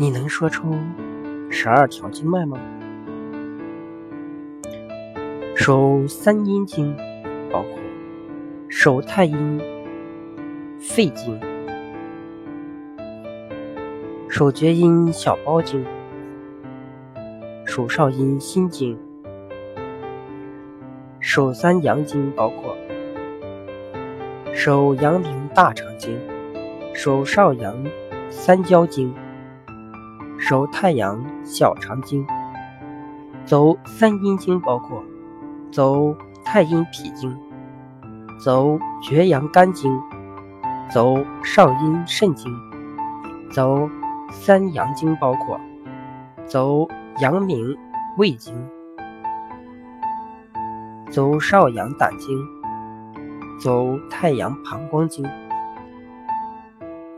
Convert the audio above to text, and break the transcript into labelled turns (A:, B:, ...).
A: 你能说出十二条经脉吗？手三阴经包括手太阴肺经、手厥阴小包经、手少阴心经。手三阳经包括手阳明大肠经、手少阳三焦经。手太阳小肠经，走三阴经包括走太阴脾经，走厥阳肝经，走少阴肾经，走三阳经包括走阳明胃经，走少阳胆经，走太阳膀胱经。